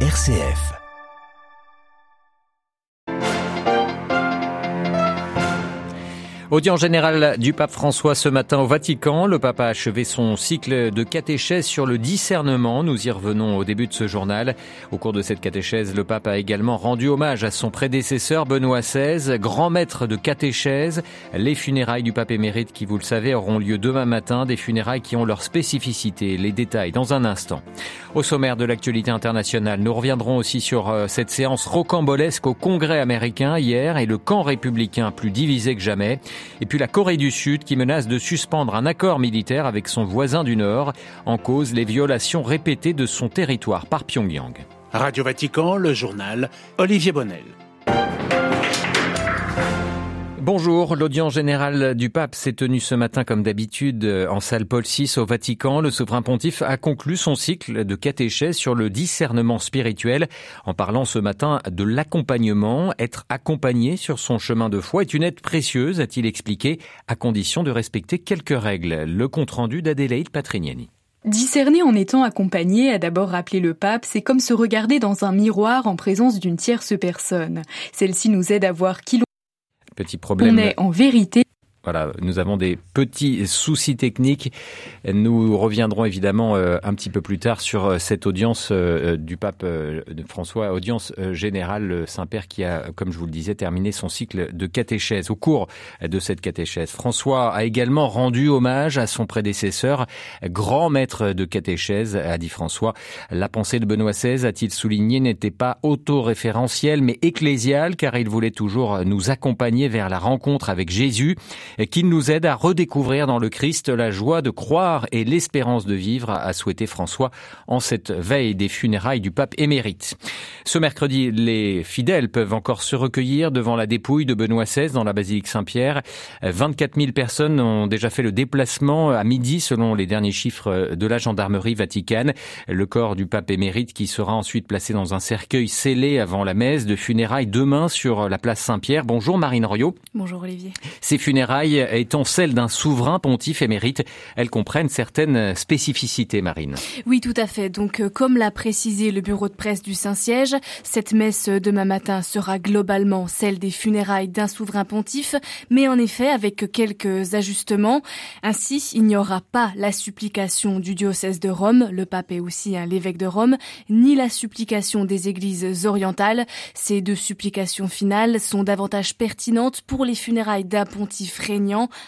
RCF. Audience générale du pape François ce matin au Vatican. Le pape a achevé son cycle de catéchèse sur le discernement. Nous y revenons au début de ce journal. Au cours de cette catéchèse, le pape a également rendu hommage à son prédécesseur Benoît XVI, grand maître de catéchèse. Les funérailles du pape émérite qui, vous le savez, auront lieu demain matin. Des funérailles qui ont leur spécificité. Les détails dans un instant. Au sommaire de l'actualité internationale, nous reviendrons aussi sur euh, cette séance rocambolesque au Congrès américain hier et le camp républicain plus divisé que jamais. Et puis la Corée du Sud qui menace de suspendre un accord militaire avec son voisin du Nord en cause les violations répétées de son territoire par Pyongyang. Radio Vatican, le journal Olivier Bonnel. Bonjour, l'audience générale du pape s'est tenue ce matin comme d'habitude en salle Paul VI au Vatican. Le souverain pontife a conclu son cycle de catéchèse sur le discernement spirituel en parlant ce matin de l'accompagnement. Être accompagné sur son chemin de foi est une aide précieuse, a-t-il expliqué, à condition de respecter quelques règles. Le compte-rendu d'Adélaïde Patrignani. Discerner en étant accompagné, a d'abord rappelé le pape, c'est comme se regarder dans un miroir en présence d'une tierce personne. Celle-ci nous aide à voir qui Petit problème. On est en vérité voilà, nous avons des petits soucis techniques. Nous reviendrons évidemment euh, un petit peu plus tard sur euh, cette audience euh, du pape François, audience générale Saint-Père qui a, comme je vous le disais, terminé son cycle de catéchèse. Au cours de cette catéchèse, François a également rendu hommage à son prédécesseur, grand maître de catéchèse, a dit François. La pensée de Benoît XVI, a-t-il souligné, n'était pas autoréférentielle mais ecclésiale car il voulait toujours nous accompagner vers la rencontre avec Jésus qu'il nous aide à redécouvrir dans le Christ la joie de croire et l'espérance de vivre, a souhaité François en cette veille des funérailles du pape émérite. Ce mercredi, les fidèles peuvent encore se recueillir devant la dépouille de Benoît XVI dans la basilique Saint-Pierre. 24 000 personnes ont déjà fait le déplacement à midi selon les derniers chiffres de la gendarmerie vaticane. Le corps du pape émérite qui sera ensuite placé dans un cercueil scellé avant la messe de funérailles demain sur la place Saint-Pierre. Bonjour Marine Oriot. Bonjour Olivier. Ces funérailles étant celle d'un souverain pontife émérite, elles comprennent certaines spécificités, Marine. Oui, tout à fait. Donc, euh, comme l'a précisé le bureau de presse du Saint-Siège, cette messe demain matin sera globalement celle des funérailles d'un souverain pontife, mais en effet avec quelques ajustements. Ainsi, il n'y aura pas la supplication du diocèse de Rome, le pape est aussi l'évêque de Rome, ni la supplication des églises orientales. Ces deux supplications finales sont davantage pertinentes pour les funérailles d'un pontife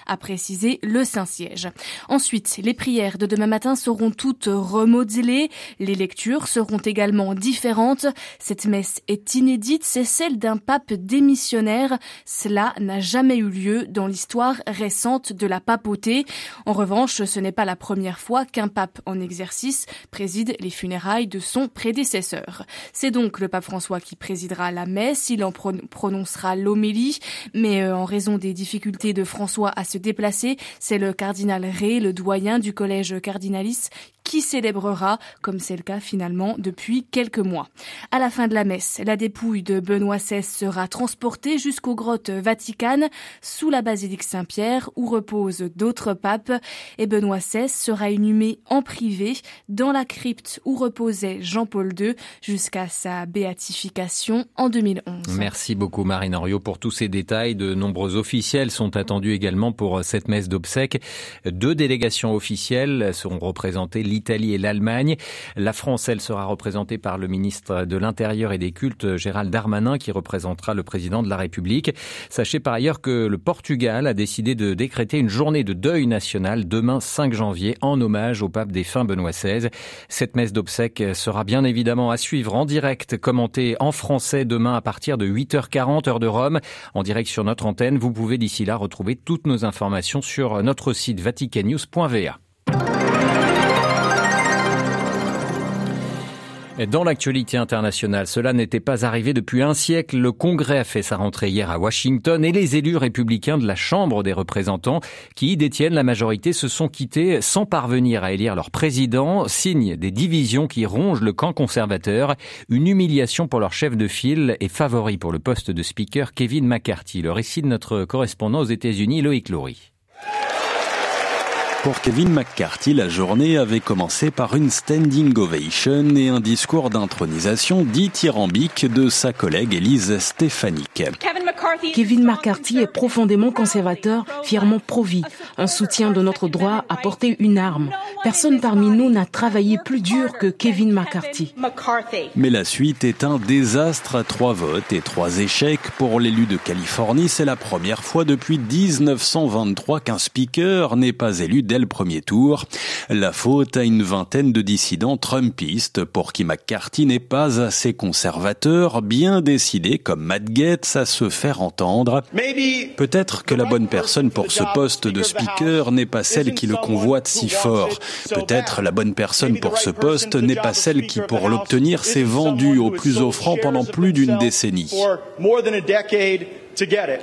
a précisé le Saint-Siège. Ensuite, les prières de demain matin seront toutes remodelées. Les lectures seront également différentes. Cette messe est inédite, c'est celle d'un pape démissionnaire. Cela n'a jamais eu lieu dans l'histoire récente de la papauté. En revanche, ce n'est pas la première fois qu'un pape en exercice préside les funérailles de son prédécesseur. C'est donc le pape François qui présidera la messe, il en prononcera l'homélie, mais euh, en raison des difficultés de François à se déplacer, c'est le cardinal Ré, le doyen du collège cardinalis, qui célébrera, comme c'est le cas finalement depuis quelques mois. À la fin de la messe, la dépouille de Benoît XVI sera transportée jusqu'aux grottes vaticanes sous la basilique Saint-Pierre où reposent d'autres papes et Benoît XVI sera inhumé en privé dans la crypte où reposait Jean-Paul II jusqu'à sa béatification en 2011. Merci beaucoup Marine Henriot pour tous ces détails. De nombreux officiels sont attendus également pour cette messe d'obsèques. Deux délégations officielles seront représentées l'Italie et l'Allemagne. La France, elle, sera représentée par le ministre de l'Intérieur et des Cultes, Gérald Darmanin, qui représentera le président de la République. Sachez par ailleurs que le Portugal a décidé de décréter une journée de deuil national demain 5 janvier en hommage au pape défunt Benoît XVI. Cette messe d'obsèques sera bien évidemment à suivre en direct, commentée en français demain à partir de 8h40 heure de Rome, en direct sur notre antenne. Vous pouvez d'ici là retrouver toutes nos informations sur notre site vaticannews.va. Dans l'actualité internationale, cela n'était pas arrivé depuis un siècle. Le Congrès a fait sa rentrée hier à Washington et les élus républicains de la Chambre des représentants qui y détiennent la majorité se sont quittés sans parvenir à élire leur président, signe des divisions qui rongent le camp conservateur, une humiliation pour leur chef de file et favori pour le poste de speaker Kevin McCarthy. Le récit de notre correspondant aux États-Unis, Loïc Laurie. Pour Kevin McCarthy, la journée avait commencé par une standing ovation et un discours d'intronisation dithyrambique de sa collègue Elise Stefanik. McCarthy est profondément conservateur, fièrement pro-vie, un soutien de notre droit à porter une arme. Personne parmi nous n'a travaillé plus dur que Kevin McCarthy. Mais la suite est un désastre à trois votes et trois échecs pour l'élu de Californie. C'est la première fois depuis 1923 qu'un speaker n'est pas élu dès le premier tour. La faute à une vingtaine de dissidents trumpistes pour qui McCarthy n'est pas assez conservateur, bien décidé comme Matt Gaetz à se faire entendre. Peut-être que la bonne personne pour ce poste de speaker n'est pas celle qui le convoite si fort. Peut-être la bonne personne pour ce poste n'est pas celle qui, pour l'obtenir, s'est vendue au plus offrant pendant plus d'une décennie.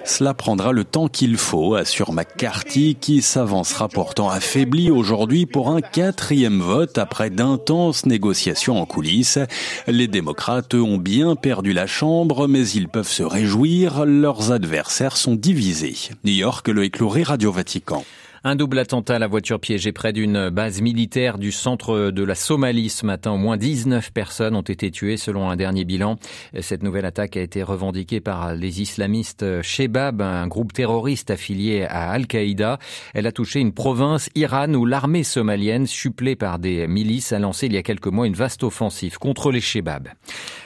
Cela prendra le temps qu'il faut, assure McCarthy, qui s'avancera pourtant affaibli aujourd'hui pour un quatrième vote après d'intenses négociations en coulisses. Les démocrates ont bien perdu la Chambre, mais ils peuvent se réjouir, leurs adversaires sont divisés. New York, le éclairé Radio Vatican. Un double attentat à la voiture piégée près d'une base militaire du centre de la Somalie ce matin. Au moins 19 personnes ont été tuées selon un dernier bilan. Cette nouvelle attaque a été revendiquée par les islamistes Shebab, un groupe terroriste affilié à Al-Qaïda. Elle a touché une province, Iran, où l'armée somalienne, supplée par des milices, a lancé il y a quelques mois une vaste offensive contre les Shebab.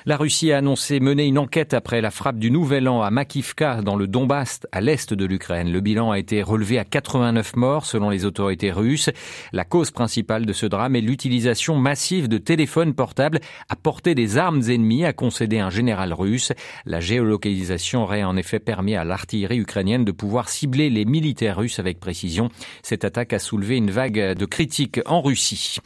La Russie a annoncé mener une enquête après la frappe du Nouvel An à Makivka, dans le Donbass, à l'est de l'Ukraine. Le bilan a été relevé à 89 morts selon les autorités russes. La cause principale de ce drame est l'utilisation massive de téléphones portables à porter des armes ennemies, a concédé un général russe. La géolocalisation aurait en effet permis à l'artillerie ukrainienne de pouvoir cibler les militaires russes avec précision. Cette attaque a soulevé une vague de critiques en Russie.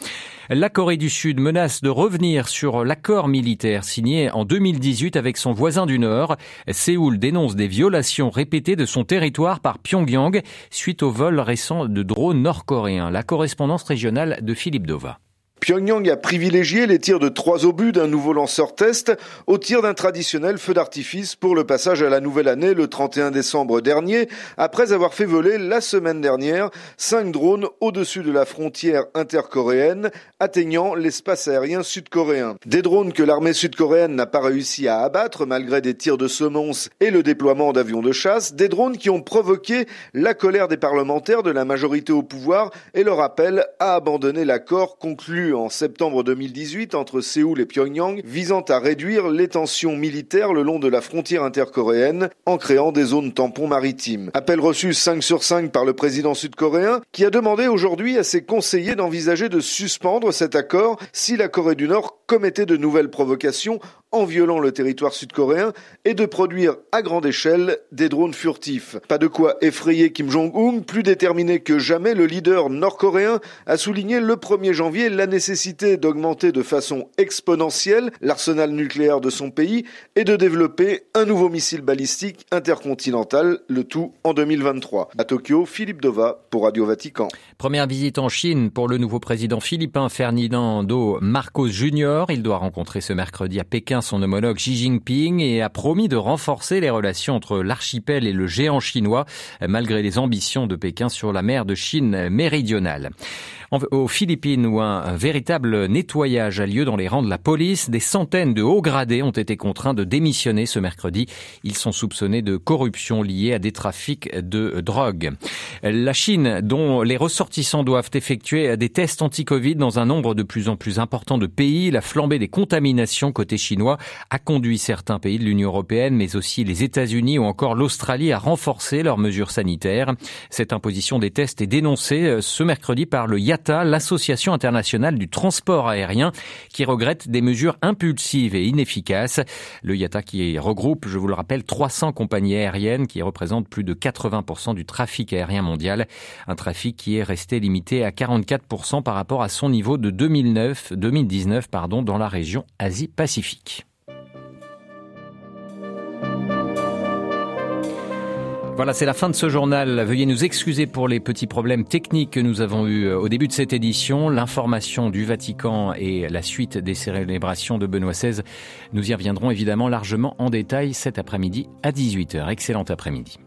La Corée du Sud menace de revenir sur l'accord militaire signé en 2018 avec son voisin du Nord. Séoul dénonce des violations répétées de son territoire par Pyongyang suite au vol récent de drones nord-coréens. La correspondance régionale de Philippe Dova. Pyongyang a privilégié les tirs de trois obus d'un nouveau lanceur test au tir d'un traditionnel feu d'artifice pour le passage à la nouvelle année le 31 décembre dernier, après avoir fait voler la semaine dernière cinq drones au-dessus de la frontière intercoréenne, atteignant l'espace aérien sud-coréen. Des drones que l'armée sud-coréenne n'a pas réussi à abattre malgré des tirs de semonce et le déploiement d'avions de chasse, des drones qui ont provoqué la colère des parlementaires de la majorité au pouvoir et leur appel à abandonner l'accord conclu en septembre 2018 entre Séoul et Pyongyang visant à réduire les tensions militaires le long de la frontière intercoréenne en créant des zones tampons maritimes. Appel reçu 5 sur 5 par le président sud-coréen qui a demandé aujourd'hui à ses conseillers d'envisager de suspendre cet accord si la Corée du Nord commettait de nouvelles provocations en violant le territoire sud-coréen et de produire à grande échelle des drones furtifs. Pas de quoi effrayer Kim Jong-un, plus déterminé que jamais, le leader nord-coréen a souligné le 1er janvier la nécessité d'augmenter de façon exponentielle l'arsenal nucléaire de son pays et de développer un nouveau missile balistique intercontinental, le tout en 2023. À Tokyo, Philippe Dova pour Radio Vatican. Première visite en Chine pour le nouveau président philippin Ferdinando Marcos Jr. Il doit rencontrer ce mercredi à Pékin son homologue Xi Jinping et a promis de renforcer les relations entre l'archipel et le géant chinois, malgré les ambitions de Pékin sur la mer de Chine méridionale. Aux Philippines, où un véritable nettoyage a lieu dans les rangs de la police, des centaines de hauts gradés ont été contraints de démissionner ce mercredi. Ils sont soupçonnés de corruption liée à des trafics de drogue. La Chine, dont les ressortissants doivent effectuer des tests anti-Covid dans un nombre de plus en plus important de pays, la flambée des contaminations côté chinois a conduit certains pays de l'Union européenne, mais aussi les États-Unis ou encore l'Australie à renforcer leurs mesures sanitaires. Cette imposition des tests est dénoncée ce mercredi par le L'Association internationale du transport aérien, qui regrette des mesures impulsives et inefficaces. Le IATA qui regroupe, je vous le rappelle, 300 compagnies aériennes qui représentent plus de 80% du trafic aérien mondial. Un trafic qui est resté limité à 44% par rapport à son niveau de 2009, 2019 pardon, dans la région Asie-Pacifique. Voilà, c'est la fin de ce journal. Veuillez nous excuser pour les petits problèmes techniques que nous avons eus euh, au début de cette édition. L'information du Vatican et la suite des célébrations de Benoît XVI, nous y reviendrons évidemment largement en détail cet après-midi à 18h. Excellent après-midi.